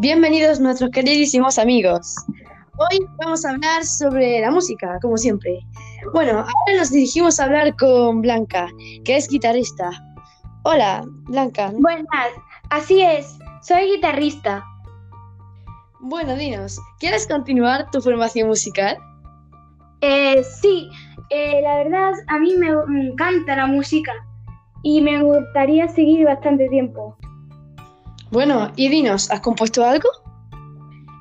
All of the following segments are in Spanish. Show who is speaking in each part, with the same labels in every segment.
Speaker 1: Bienvenidos nuestros queridísimos amigos. Hoy vamos a hablar sobre la música, como siempre. Bueno, ahora nos dirigimos a hablar con Blanca, que es guitarrista. Hola, Blanca.
Speaker 2: Buenas, así es, soy guitarrista.
Speaker 1: Bueno, dinos, ¿quieres continuar tu formación musical?
Speaker 2: Eh, sí, eh, la verdad a mí me encanta la música y me gustaría seguir bastante tiempo.
Speaker 1: Bueno, y dinos, ¿has compuesto algo?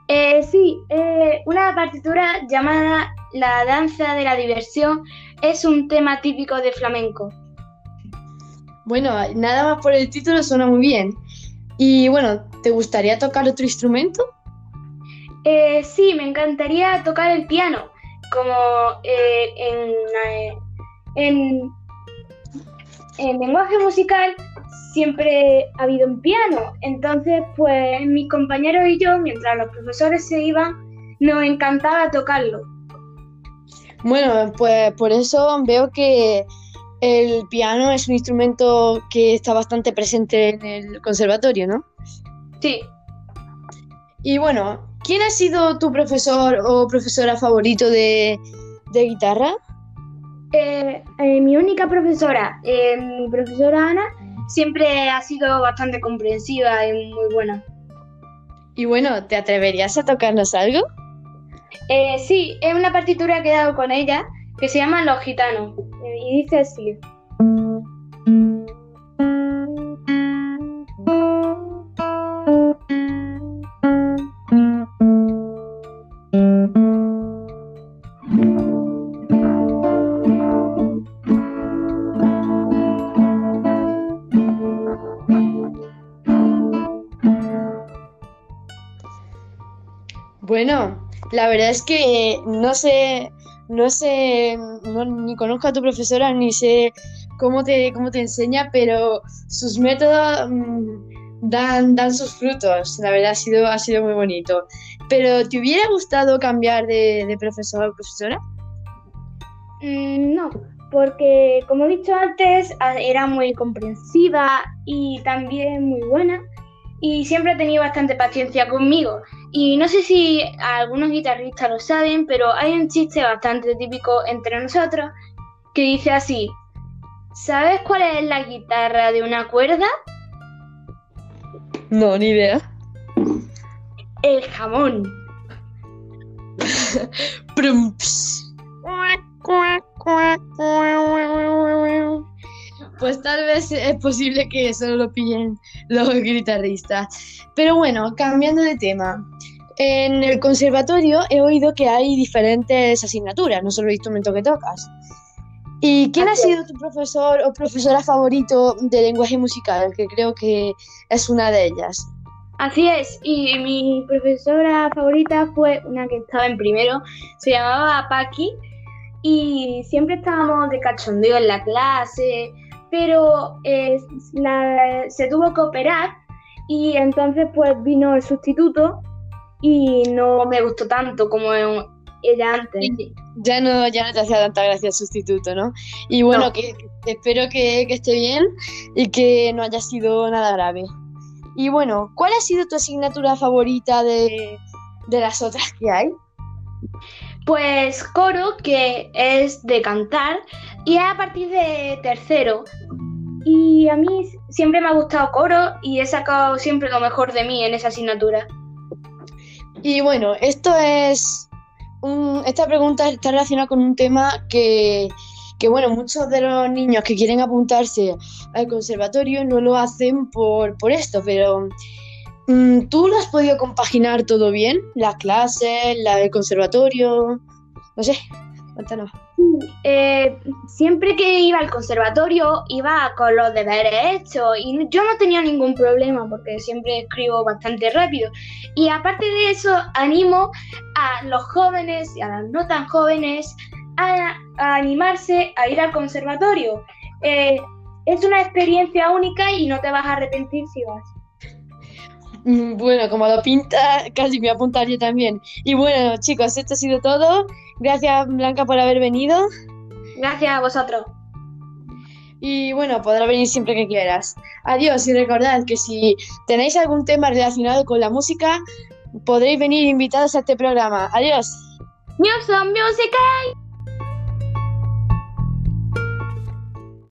Speaker 2: Eh, sí, eh, una partitura llamada La danza de la diversión es un tema típico de flamenco.
Speaker 1: Bueno, nada más por el título suena muy bien. Y bueno, ¿te gustaría tocar otro instrumento?
Speaker 2: Eh, sí, me encantaría tocar el piano, como eh, en, eh, en, en lenguaje musical siempre ha habido un piano. Entonces, pues mis compañeros y yo, mientras los profesores se iban, nos encantaba tocarlo.
Speaker 1: Bueno, pues por eso veo que el piano es un instrumento que está bastante presente en el conservatorio, ¿no?
Speaker 2: Sí.
Speaker 1: Y bueno, ¿quién ha sido tu profesor o profesora favorito de, de guitarra?
Speaker 2: Eh, eh, mi única profesora, eh, mi profesora Ana, siempre ha sido bastante comprensiva y muy buena.
Speaker 1: Y bueno, ¿te atreverías a tocarnos algo?
Speaker 2: Eh, sí, es una partitura que he dado con ella que se llama Los Gitanos. Y dice así.
Speaker 1: Bueno, la verdad es que no sé, no sé, no- ni conozco a tu profesora ni sé cómo te, cómo te enseña, pero sus métodos mm, dan, dan sus frutos. La verdad ha sido, ha sido muy bonito. Pero ¿te hubiera gustado cambiar de, de profesor o profesora?
Speaker 2: Mm, no, porque como he dicho antes, a- era muy comprensiva y también muy buena y siempre ha tenido bastante paciencia conmigo. Y no sé si algunos guitarristas lo saben, pero hay un chiste bastante típico entre nosotros que dice así, ¿sabes cuál es la guitarra de una cuerda?
Speaker 1: No, ni idea.
Speaker 2: El jamón.
Speaker 1: Pues tal vez es posible que solo lo pillen los guitarristas. Pero bueno, cambiando de tema. En el conservatorio he oído que hay diferentes asignaturas, no solo el instrumento que tocas. ¿Y quién ha sido tu profesor o profesora favorito de lenguaje musical? Que creo que es una de ellas.
Speaker 2: Así es, y mi profesora favorita fue una que estaba en primero, se llamaba Paqui, y siempre estábamos de cachondeo en la clase, pero eh, la- se tuvo que operar y entonces pues vino el sustituto y no me gustó tanto como ella antes.
Speaker 1: Ya no, ya no te hacía tanta gracia el sustituto, ¿no? Y bueno,
Speaker 2: No.
Speaker 1: que, que espero que, que esté bien y que no haya sido nada grave. Y bueno, ¿cuál ha sido tu asignatura favorita de, de las otras que hay?
Speaker 2: Pues coro, que es de cantar, y es a partir de tercero. Y a mí siempre me ha gustado coro y he sacado siempre lo mejor de mí en esa asignatura.
Speaker 1: Y bueno, esto es esta pregunta está relacionada con un tema que, que, bueno, muchos de los niños que quieren apuntarse al conservatorio no lo hacen por, por esto, pero mm, ¿tú lo has podido compaginar todo bien? Las clases, la del conservatorio, no sé, cuéntanos.
Speaker 2: Eh, siempre que iba al conservatorio iba con los deberes hechos y yo no tenía ningún problema porque siempre escribo bastante rápido. Y aparte de eso, animo a los jóvenes y a los no tan jóvenes a, a animarse a ir al conservatorio. Eh, es una experiencia única y no te vas a arrepentir si vas.
Speaker 1: Mm, Bueno, como lo pinta, casi me apuntaría también. Y bueno, chicos, esto ha sido todo. Gracias, Blanca, por haber venido.
Speaker 2: Gracias a vosotros.
Speaker 1: Y bueno, podrás venir siempre que quieras. Adiós y recordad que si tenéis algún tema relacionado con la música, podréis venir invitados a este programa. Adiós.
Speaker 2: Music.